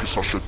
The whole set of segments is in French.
le travail Chose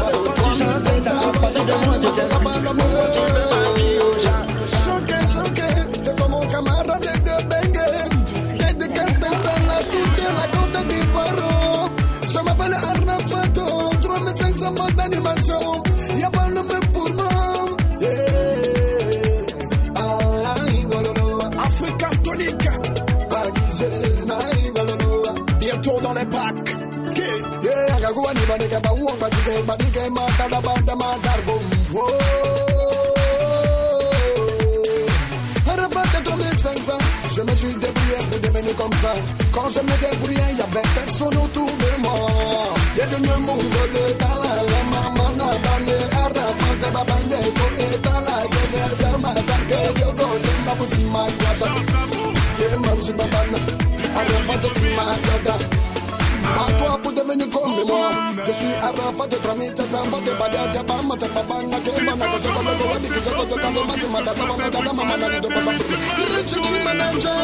unafate tramite tambate badate pamate pabana kembana kasokodogo wadikisokotokandemati matataba matadama mananido papaputi ricidimanajo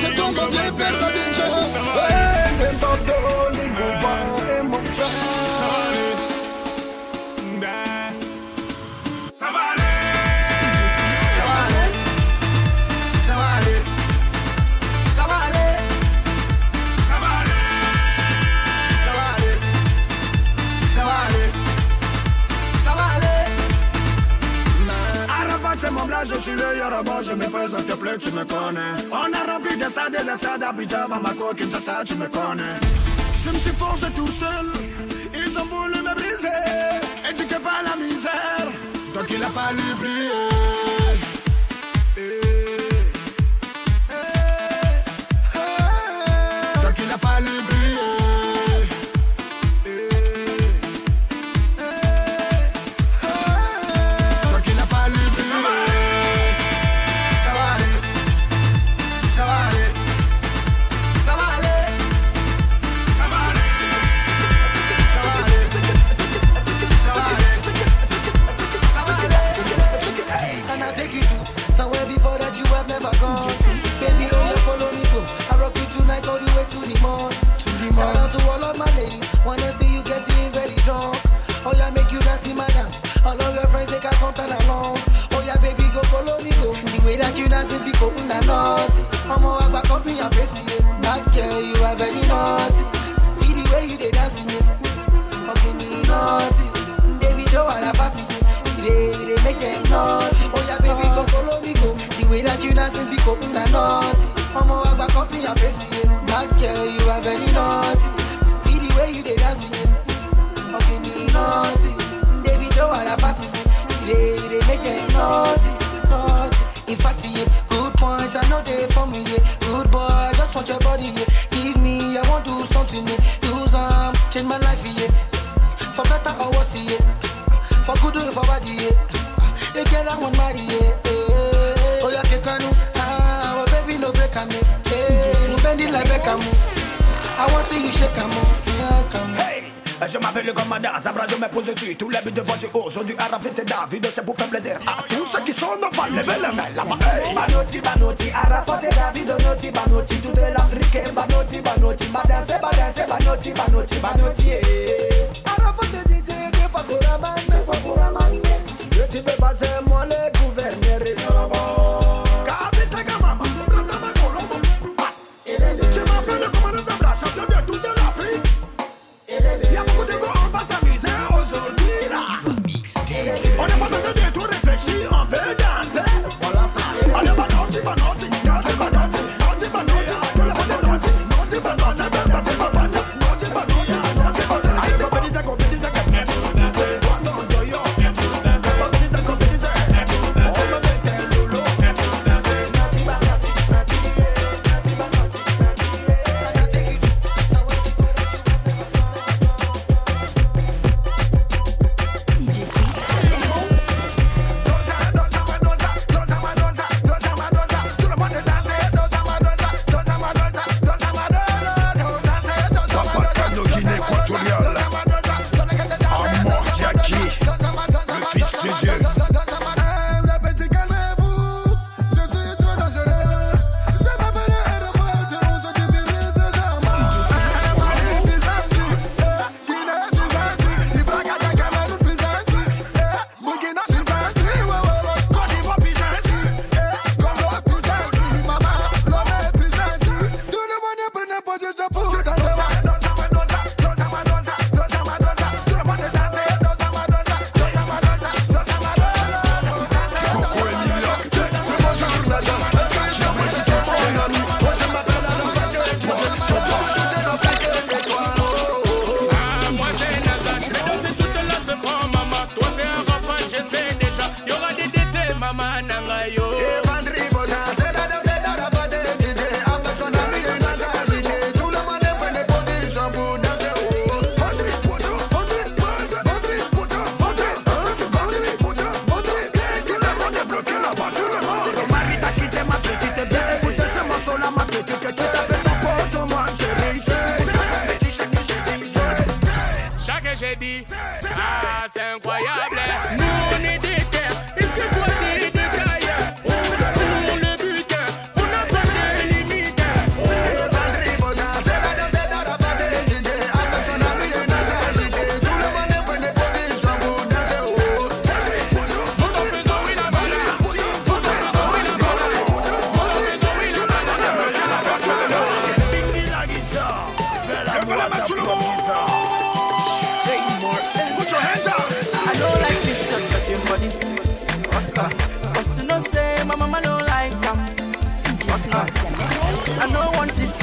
setombo je me fais, s'il te plaît, tu me connais. On a rempli des stades et des stades à Bamako, Kinshasa, tu me connais. Je me suis forgé tout seul, ils ont voulu me briser, éduqué par la misère, donc il a fallu briller.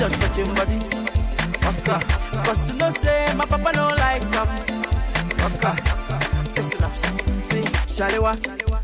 Shirt touching body. Waka. Cause you know say my papa no like them. Waka. Listen up, see, Shalewa,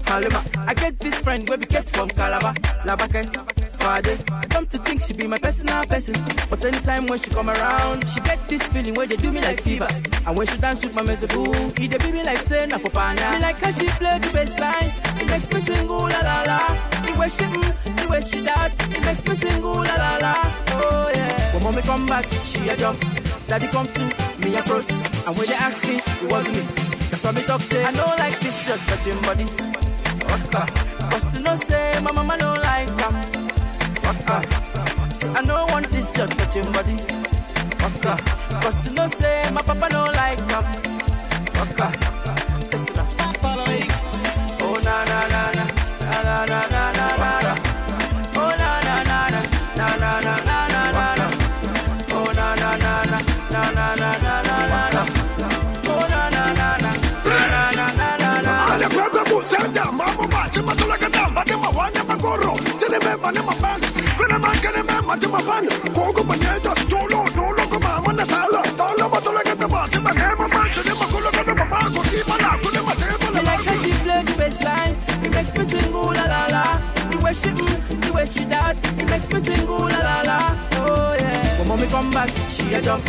Halima. I get this friend where we get from Calabar, Labake, Friday. Come to think she be my personal person, but anytime when she come around, she get this feeling where they do me like fever. And when she dance with my mezeboo, he they be me like say na for pana. Me like how she play the bass line, it makes me sing ooh la la la. The way she mm, the way she that, it makes me sing ooh la la la. Oh yeah. When mommy come back, she a jump. Daddy come to me a cross, and when they ask me, it wasn't me. That's why me talk say I don't like this shirt touching body. But you know say my mama don't like them. Waka. I don't want this shirt touching body. Waka. But you know say my papa don't like them. Waka. Listen up. Oh na na na na na na na na na na. Oh na na na na na na na na na na na. Oh na na na na na na na na na na. Oh na na na na na na na na na. Ale kwebe musenda mambo bachi matula kadamba de mawanya magoro sene mema ne maban kuna mangene mema de maban kogo tolo tolo ko mama na tala tala matula kadamba de magema bachi de makulo kadamba ba ko si mala ko ne Me like how she play the bass. It makes me sing ooh la la la. The way she mm, the way she that, it makes me sing ooh la la la. Oh yeah. When mommy come back, she a jump.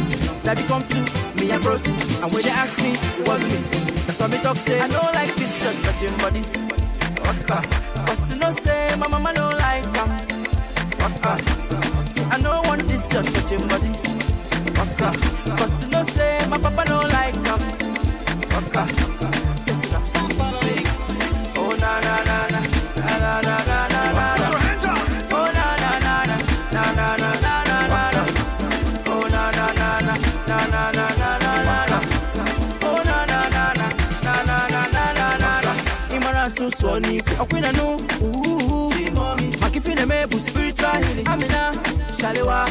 Daddy come to me a bros. And when they ask me, it wasn't me. That's why me talk say I don't like this shirt touching body. Waka. Cause you know say my mama don't like them. I don't want this shirt touching body. Cause you know say my papa don't like. Waka. Listen up. Oh na na na na na na na na na na. Put your hands up. Oh na na na na na na na na na. Oh na na na na na na na na na. Oh na na na na na na na na na na. Imara so so ni akwina no. Ooh. Makifine me bu spiritual. Amina Shalewa.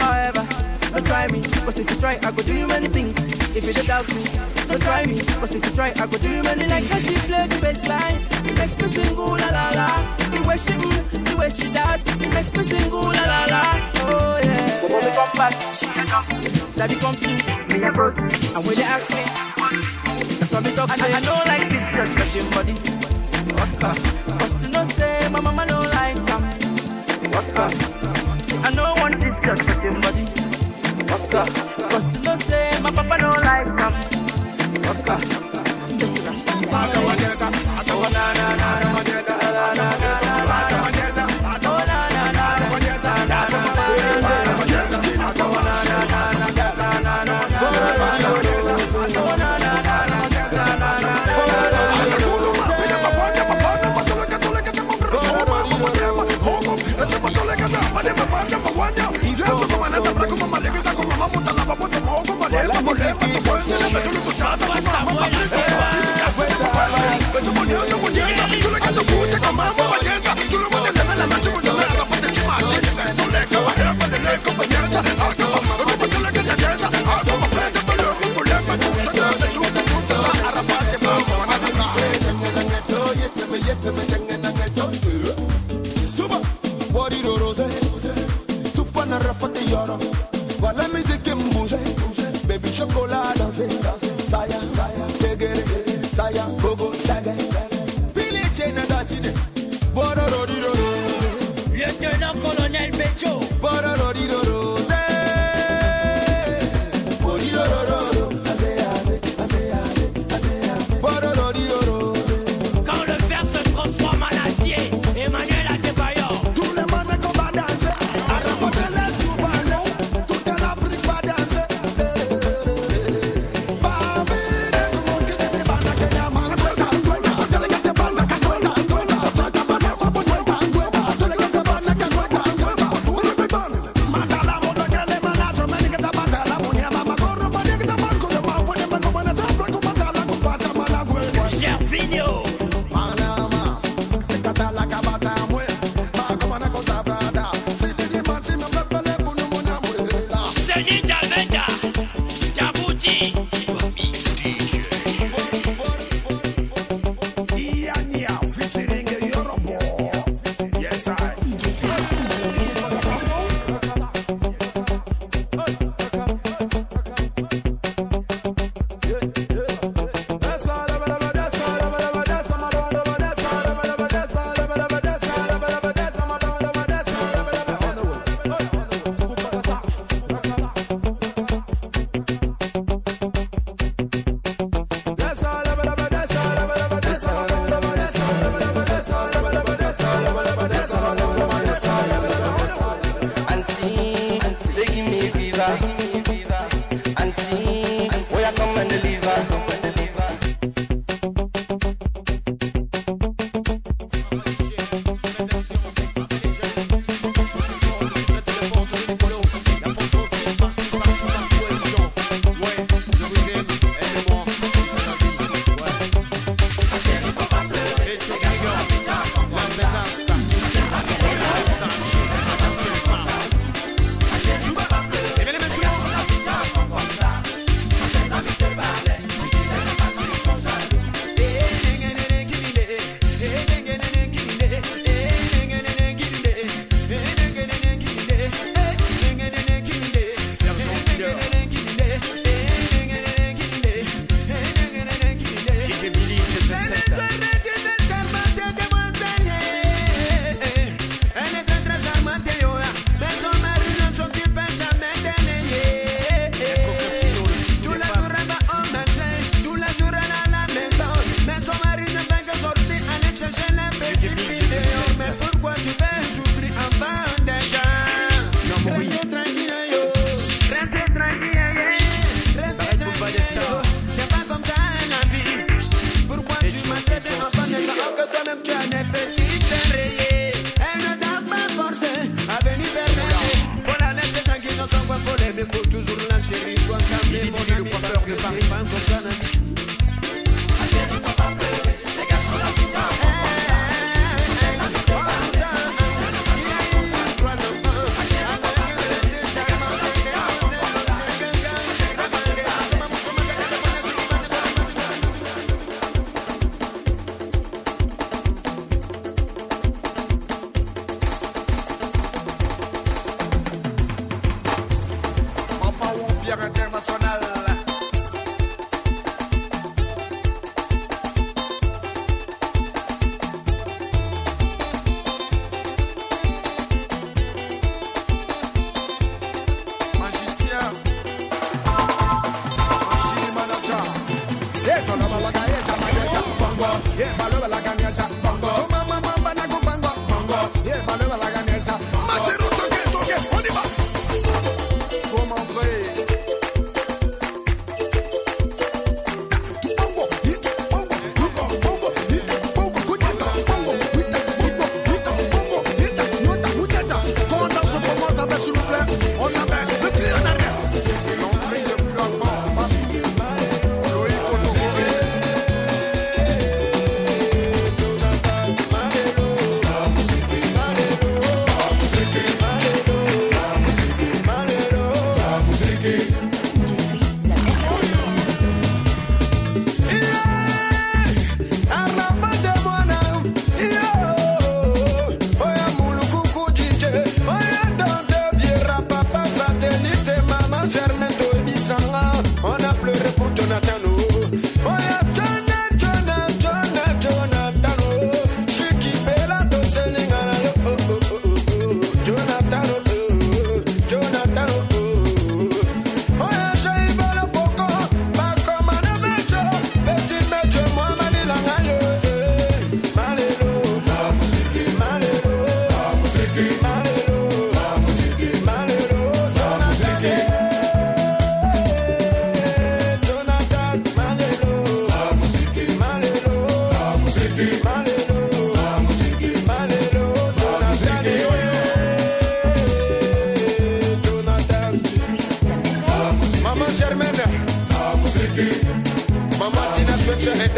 However, don't try me, cause if you try, I go do you many things. If you don't doubt me, don't try me, cause if you try, I go do you many like how she play the bass line. It makes me sing ooh la la la. The way she mm, the way she that, it makes me sing ooh la la la. Oh yeah. When mommy come back, she a jump. Daddy come to me a. And when they ask me, that's why me talk say I don't like this shirt touching body. Waka. Cause you know say my mama don't like them. Waka. I know one is just for the body. Waka. Cause you know say my papa don't like them. Waka. Waka. Waka. Waka. Waka. puta, la va a poner, como le va a poner, como le va a poner, tá. city.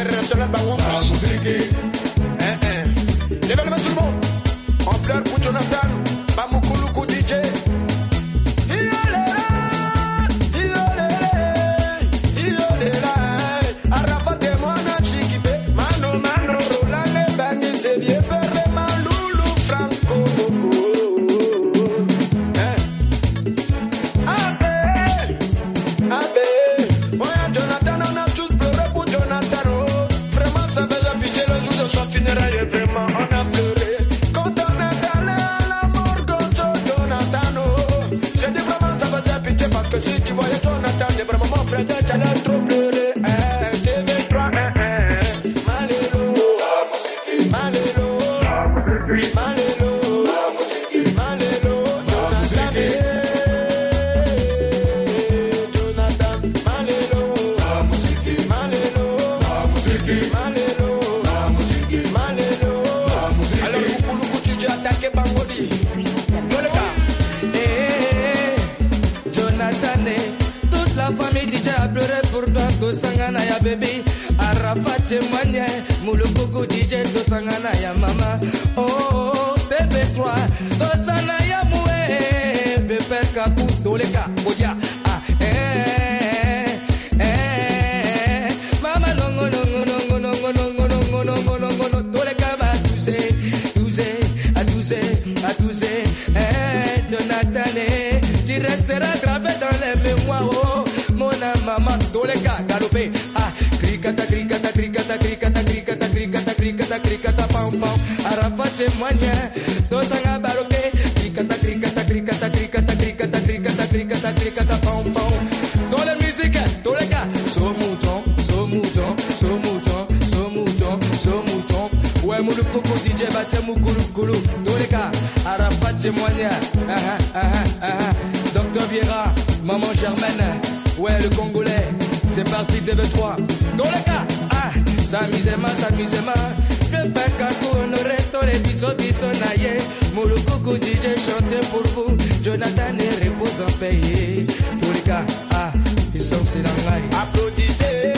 internacional vamos a conseguir. krikata krikata krikata krikata pam pam. Arafa chemanya tosanga baroke. Krikata krikata krikata krikata krikata krikata krikata krikata pam pam. Dans la musique dans les gars so mouton so mouton so mouton so mouton so mouton ouais moulu coco DJ batte mukulu kulu dans les gars arafa chemanya ah ah ah docteur Viera maman Germaine. Ouais le congolais. C'est parti TV3 dans les gars samusema samusema. Pepeka kuonore tole biso biso na ye mulukuku dj chante pour vous. Jonathan e repose en paye. Tolika a ah, ils puissance na ngai applaudissez.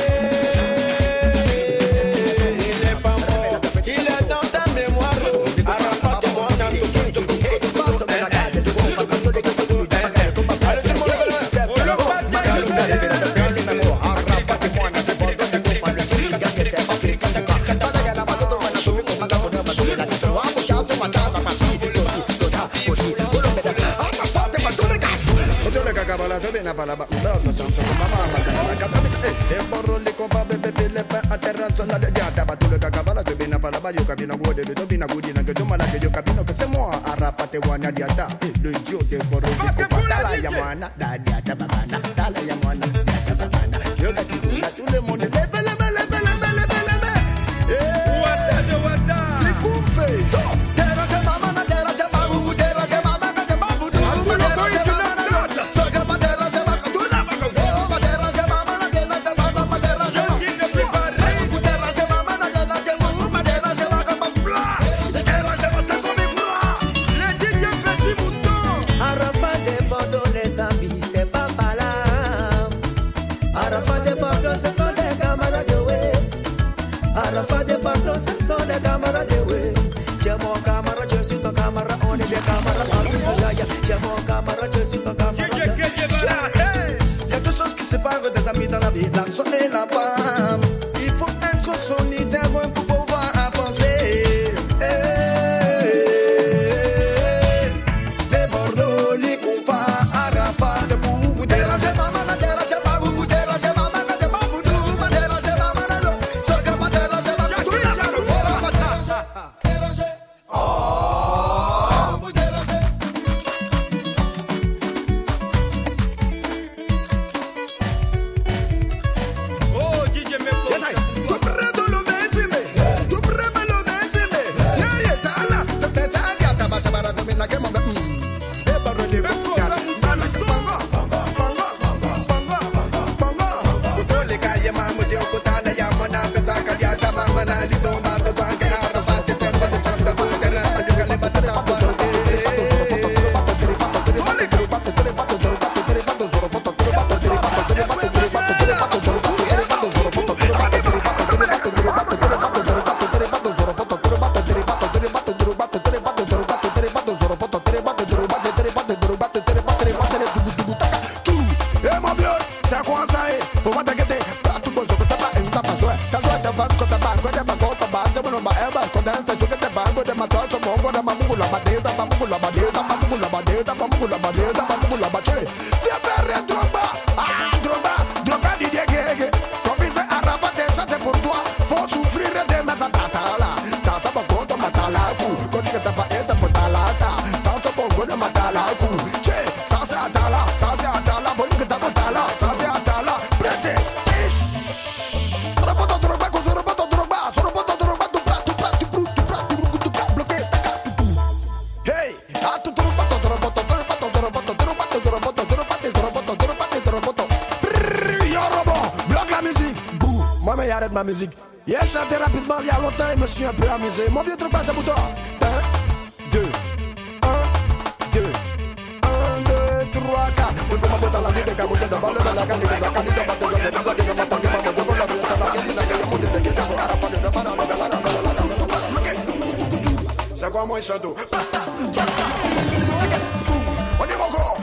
E borroli compa bebe yo de yo se te compa dala dala I'm going to do you go.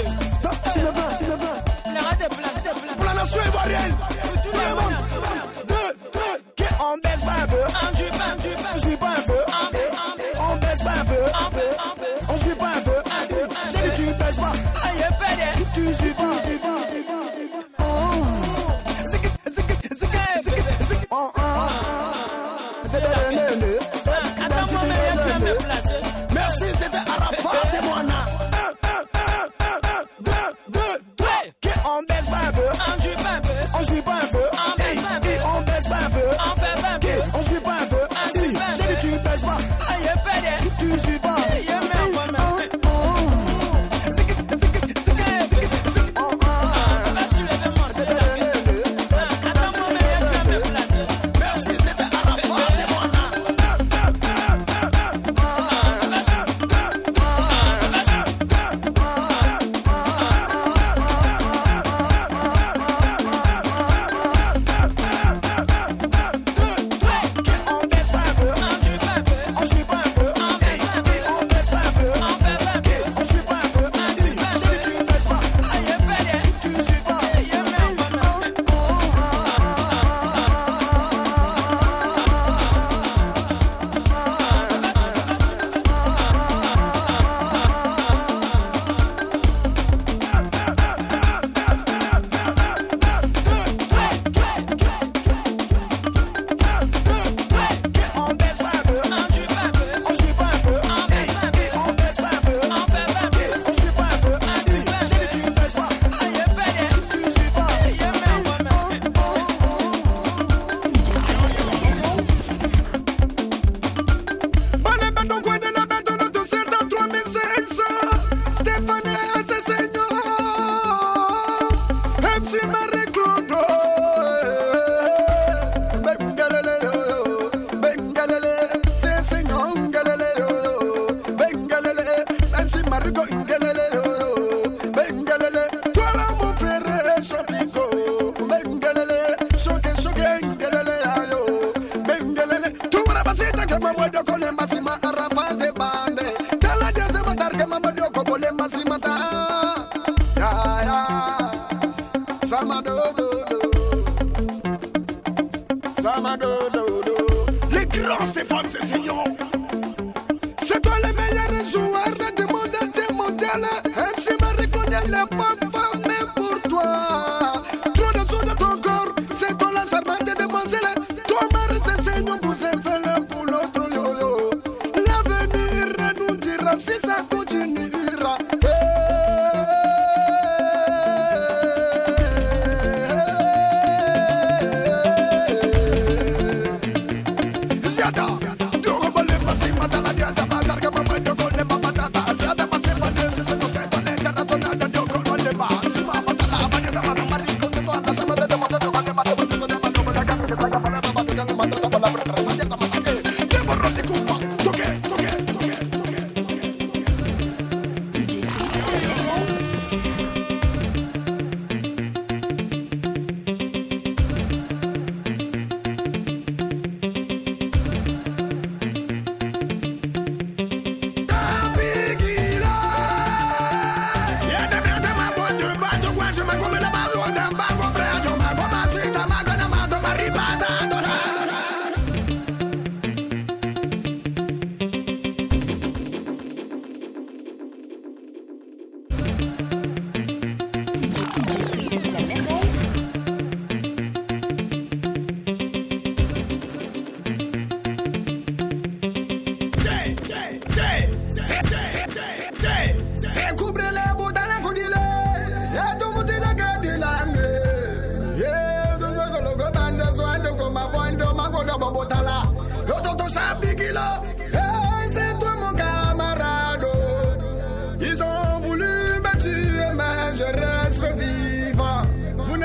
She never, she never.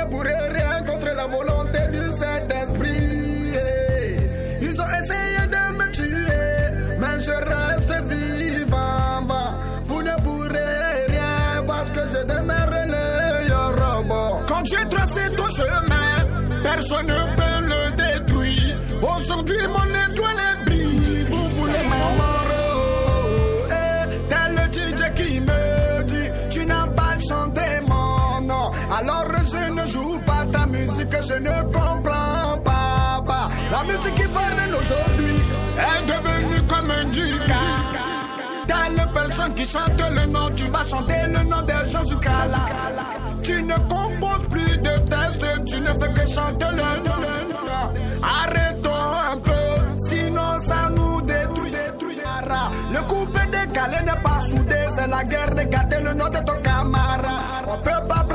pourraient rien contre la volonté du Saint-Esprit. Ils ont essayé de me tuer, mais je reste vivant. Vous ne pourrez rien parce que je demeure le robot. Quand j'ai tracé ton chemin, personne ne peut le détruire. Aujourd'hui, mon étoile est brillante. Je ne joue pas ta musique, je ne comprends pas. La musique qui parle aujourd'hui est devenue comme un ducat. Telle personne qui chante le nom, tu vas chanter le nom de Jésus Kala. Tu ne composes plus de textes, tu ne fais que chanter le nom. Arrêtons un peu, sinon ça nous détruit. Le coupé décalé n'est pas soudé, c'est la guerre de gâter le nom de ton camarade. On peut pas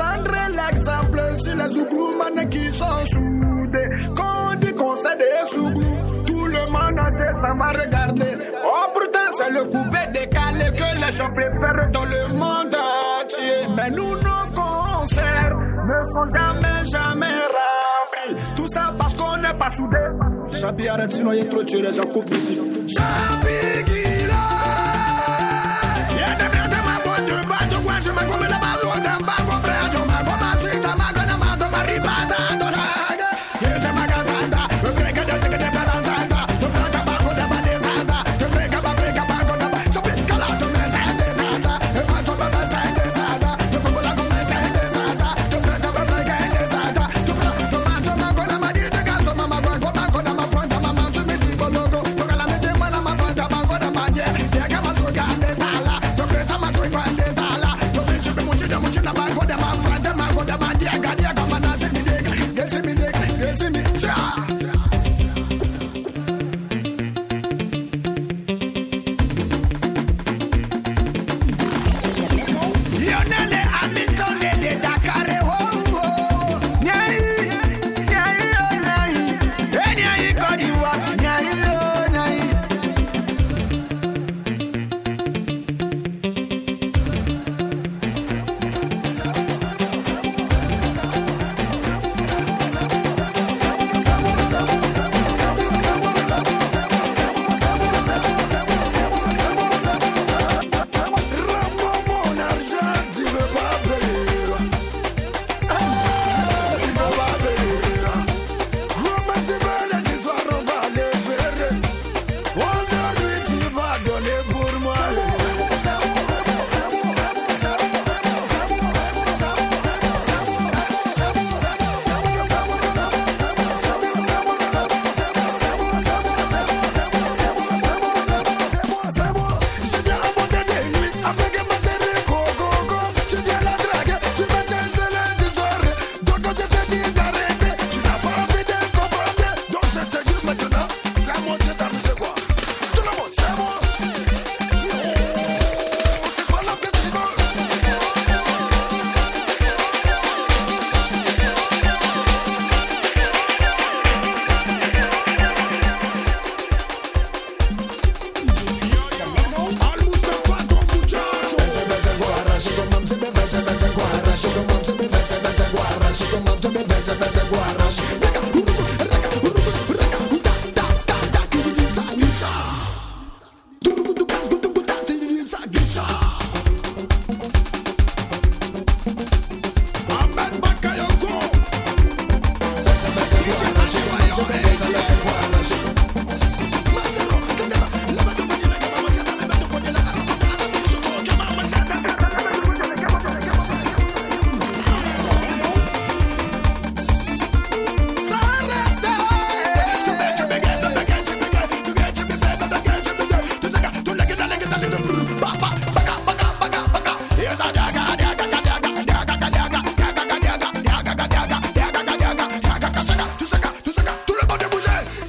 si les Zougloumanes qui sont soudés. Quand on dit qu'on sait des Zouglous, tout le monde a tête, ça m'a regardé. Oh, pourtant, c'est le coupé décalé que les gens préfèrent dans le monde entier. Mais nous, nos concerts ne sont jamais, jamais remplis. Tout ça parce qu'on n'est pas soudés. Chabi, arrête, sinon il y a trop de tuer les gens ici. Chabi, Gila! Y'a des de ma boîte, du bas, coin, je me commets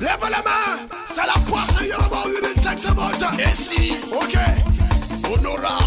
Lève la main, c'est la poisse, il y aura 8500 volts. Et si, ok, on aura.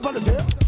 about the bill.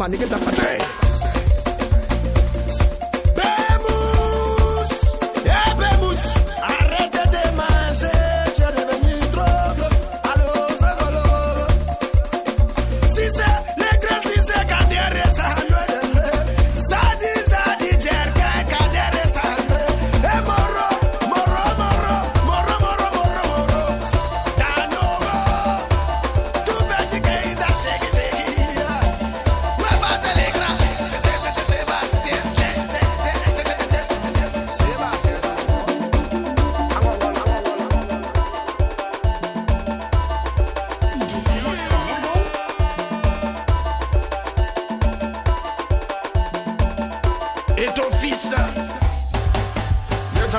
my niggas.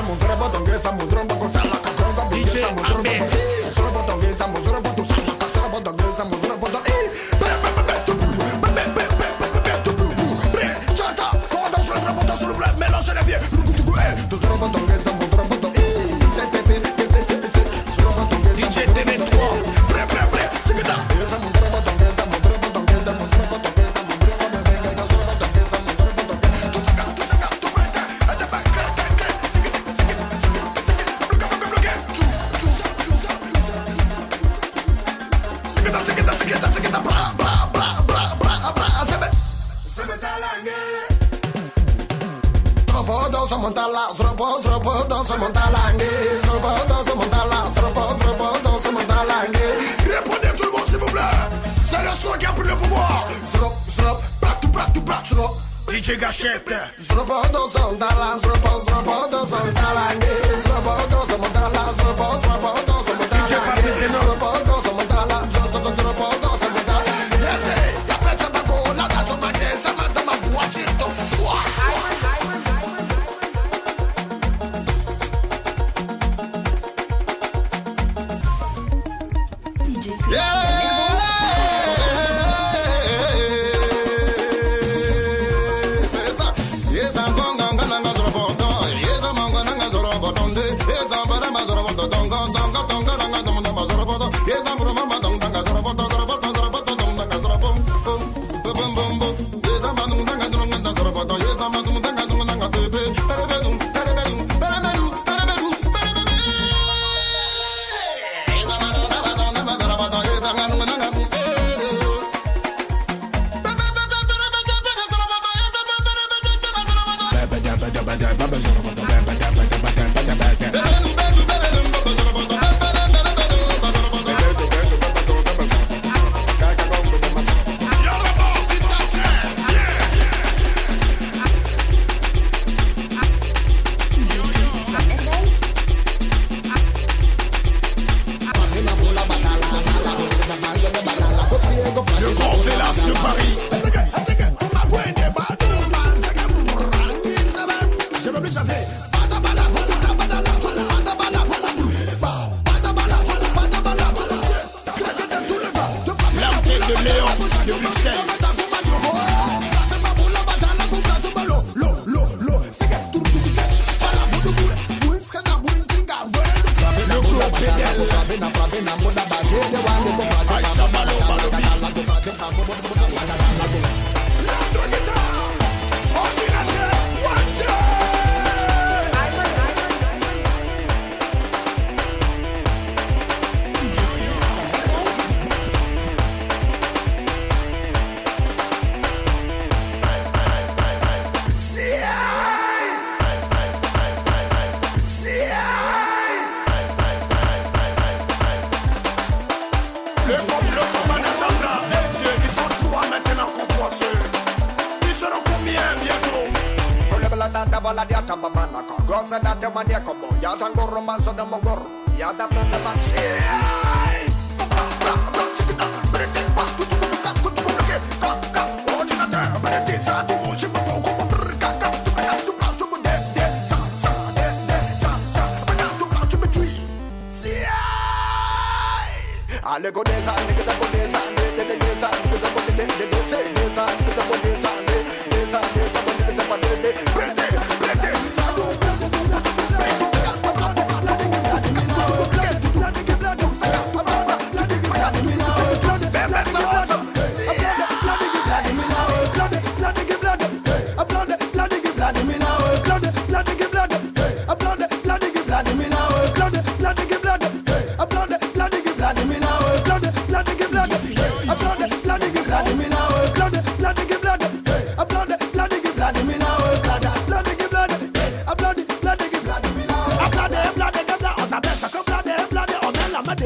samudra botongue samudra boko sala katron ka bije samudra boko sala botongue samudra boko sala sala botongue samudra boko eh Mélange les pieds, le coup du goût, eh, de ce robot d'anglais, chega cheta. Zrobodozão da lá, zrobodozão da lá, zrobodozão da lá, zrobodozão da lá, zrobodozão da lá,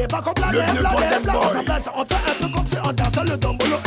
back up la lèvre, la la. On fait un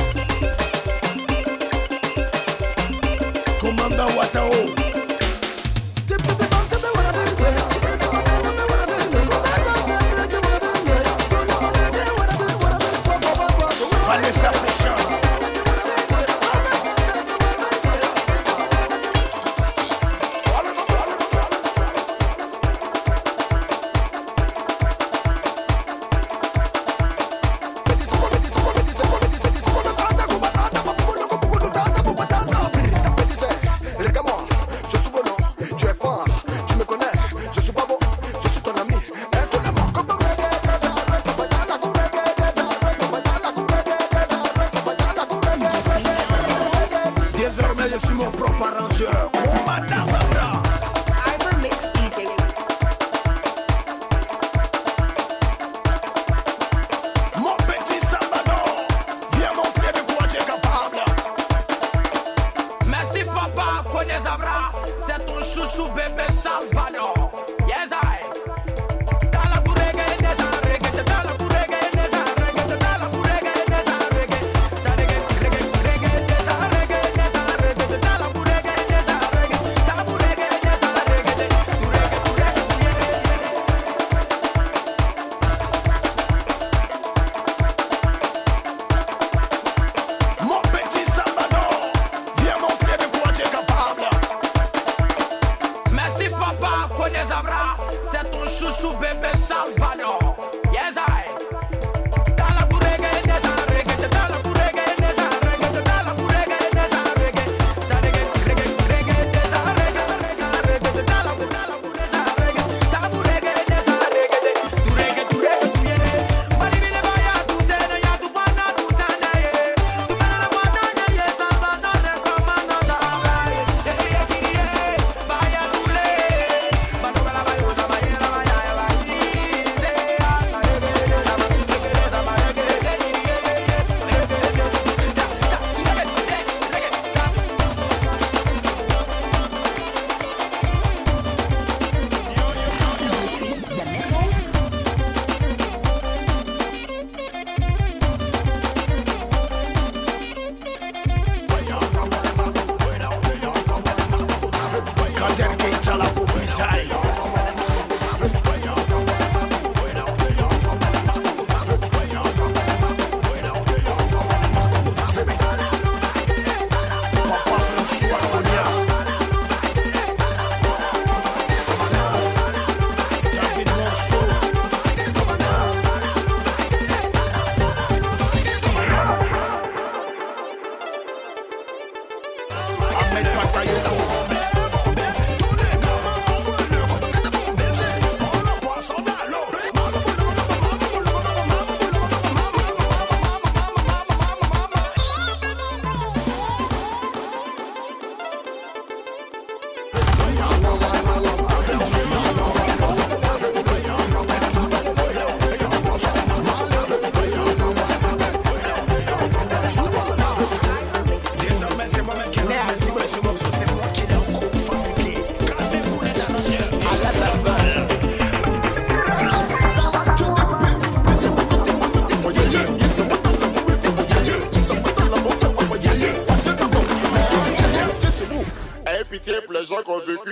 só convicto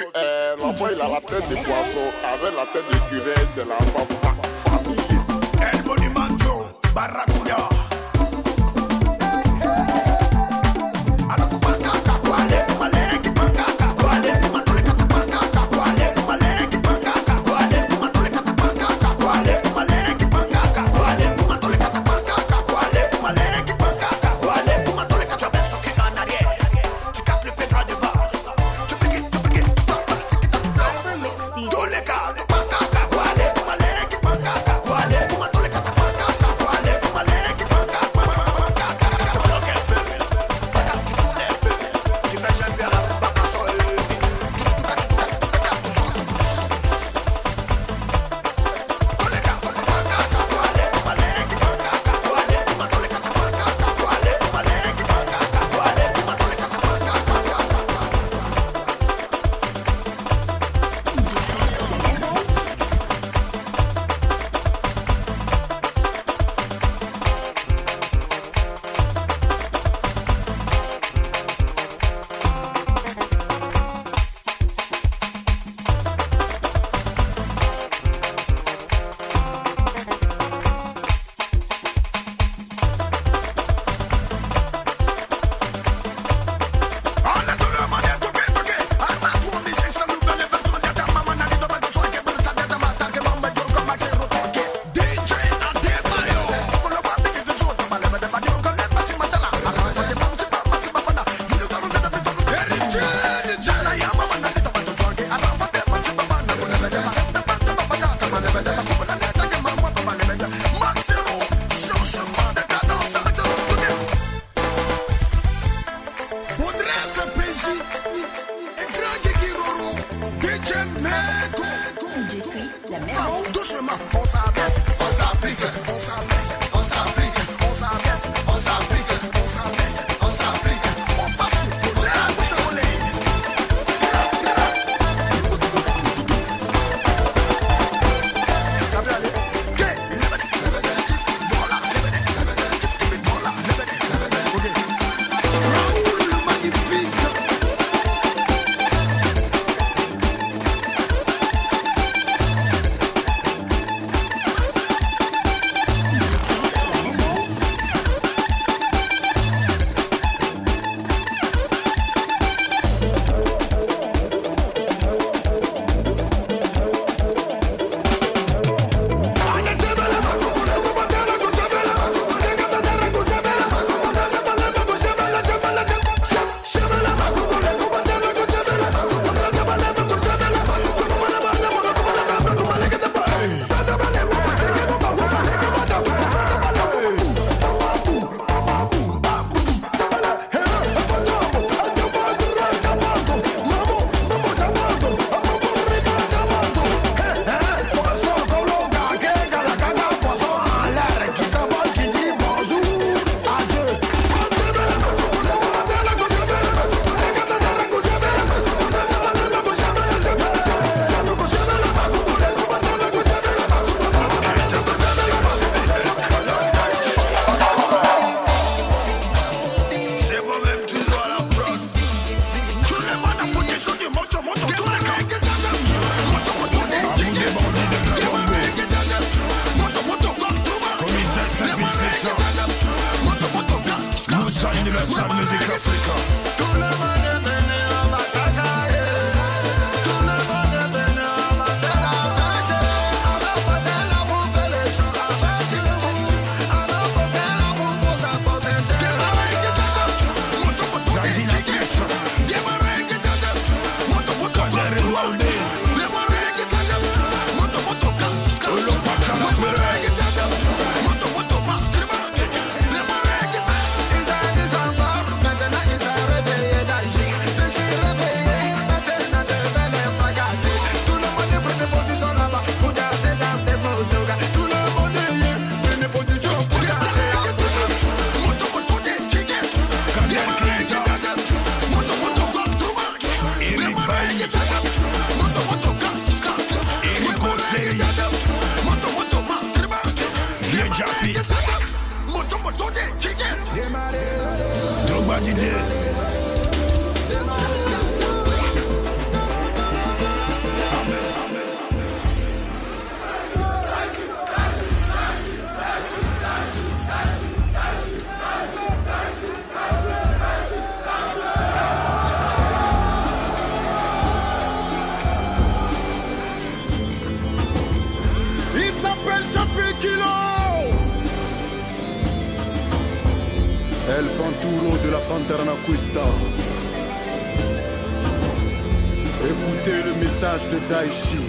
de daishi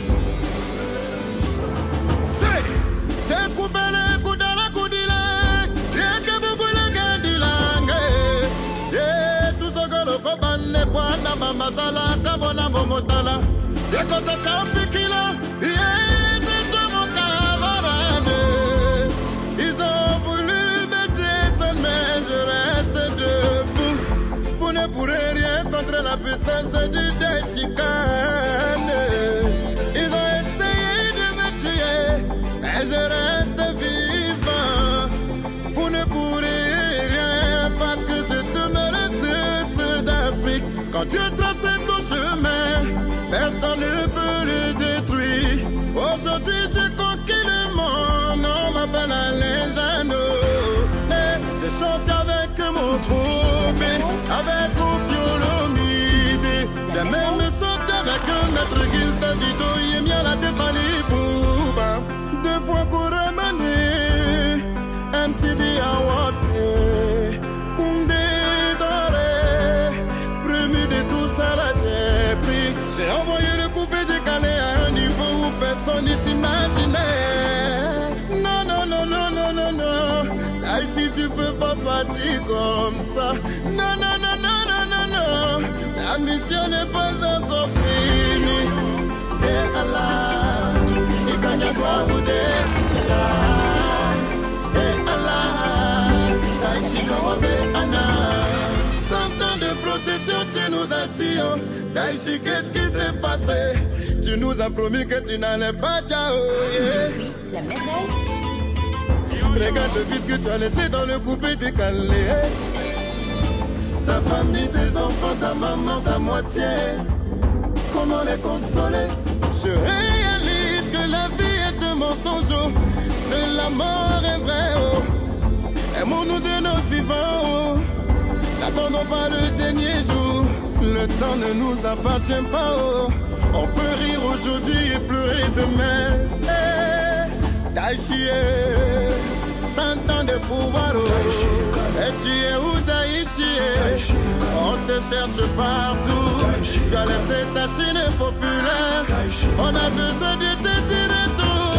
se sekubele kudala kudile yekebukulekendilange ye tusokoloko banekwana mamazala kabona bomotala yekota shampi ça ne peut mission n'est pas encore finie. Et Allah, Ikanyagwa Ude, Et Allah, Taïchi Anna. Cent ans de protection, tu nous as dit, oh. Taïchi, qu'est-ce qui s'est passé? Tu nous as promis que tu n'allais pas, ciao. Je suis la merveille. Regarde le vide que tu as laissé dans le coupé décalé. Famille, tes enfants, ta maman, ta moitié. Comment les consoler? Je réalise que la vie est un mensonge. oh. Seule la mort est vraie. Oh. Aimons-nous de notre vivant. Oh. N'attendons pas le dernier jour. Le temps ne nous appartient pas. Oh. On peut rire aujourd'hui et pleurer demain. Eh, Taichi, eh, cent ans de pouvoir. Et tu es où Taichi eh? On te cherche partout. Tu as laissé ta Chine populaire. On a besoin de te tirer tout.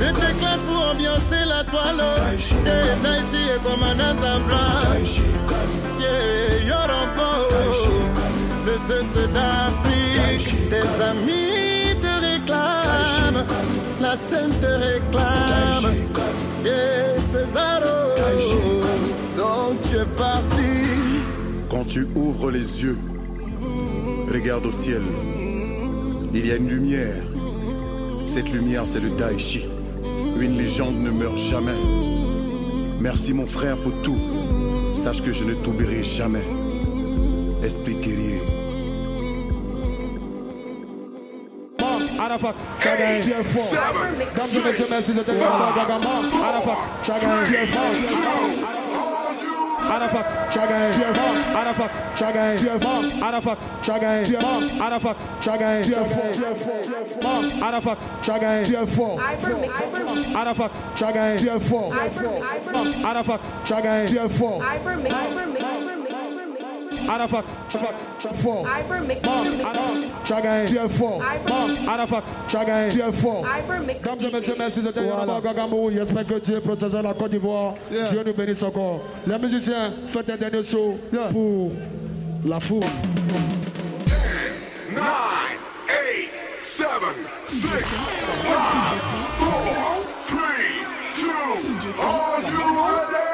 De tes classes pour ambiancer la toile. Et Taichi est comme un Azabra. Yeah, Yoronko. Le cesse d'Afrique. Tes amis. La scène te réclame. Yeah, Césaro. Donc tu es parti. Quand tu ouvres les yeux, regarde au ciel. Il y a une lumière. Cette lumière, c'est le Daichi. Une légende ne meurt jamais. Merci mon frère pour tout. Sache que je ne t'oublierai jamais. Esprit guerrier. Arafat, Chagai, tier 4. Don't forget to message at the number, Dagamon. Arafat, Chagai, tier 4. Arafat, Chagai, tier 4. Arafat, Chagai, tier 4. Arafat, Chagai, tier 4. Arafat, Chagai, tier 4. Arafat, Chagai, 4. Arafat, Chagai, 4. Arafat, Chagai, 4. Arafat, four. Mom, Arafat, Chagaï, tu es. Mom, Arafat, Chagaï, tu es fort. Mesdames et messieurs, merci de tenir la Gagamou. J'espère que Dieu protégera la Côte d'Ivoire. Dieu nous bénisse encore. Les musiciens, faites un dernier show yeah. pour la foule. 10, 9, 8, 7, 6, 5, 4, 3, 2, are you ready?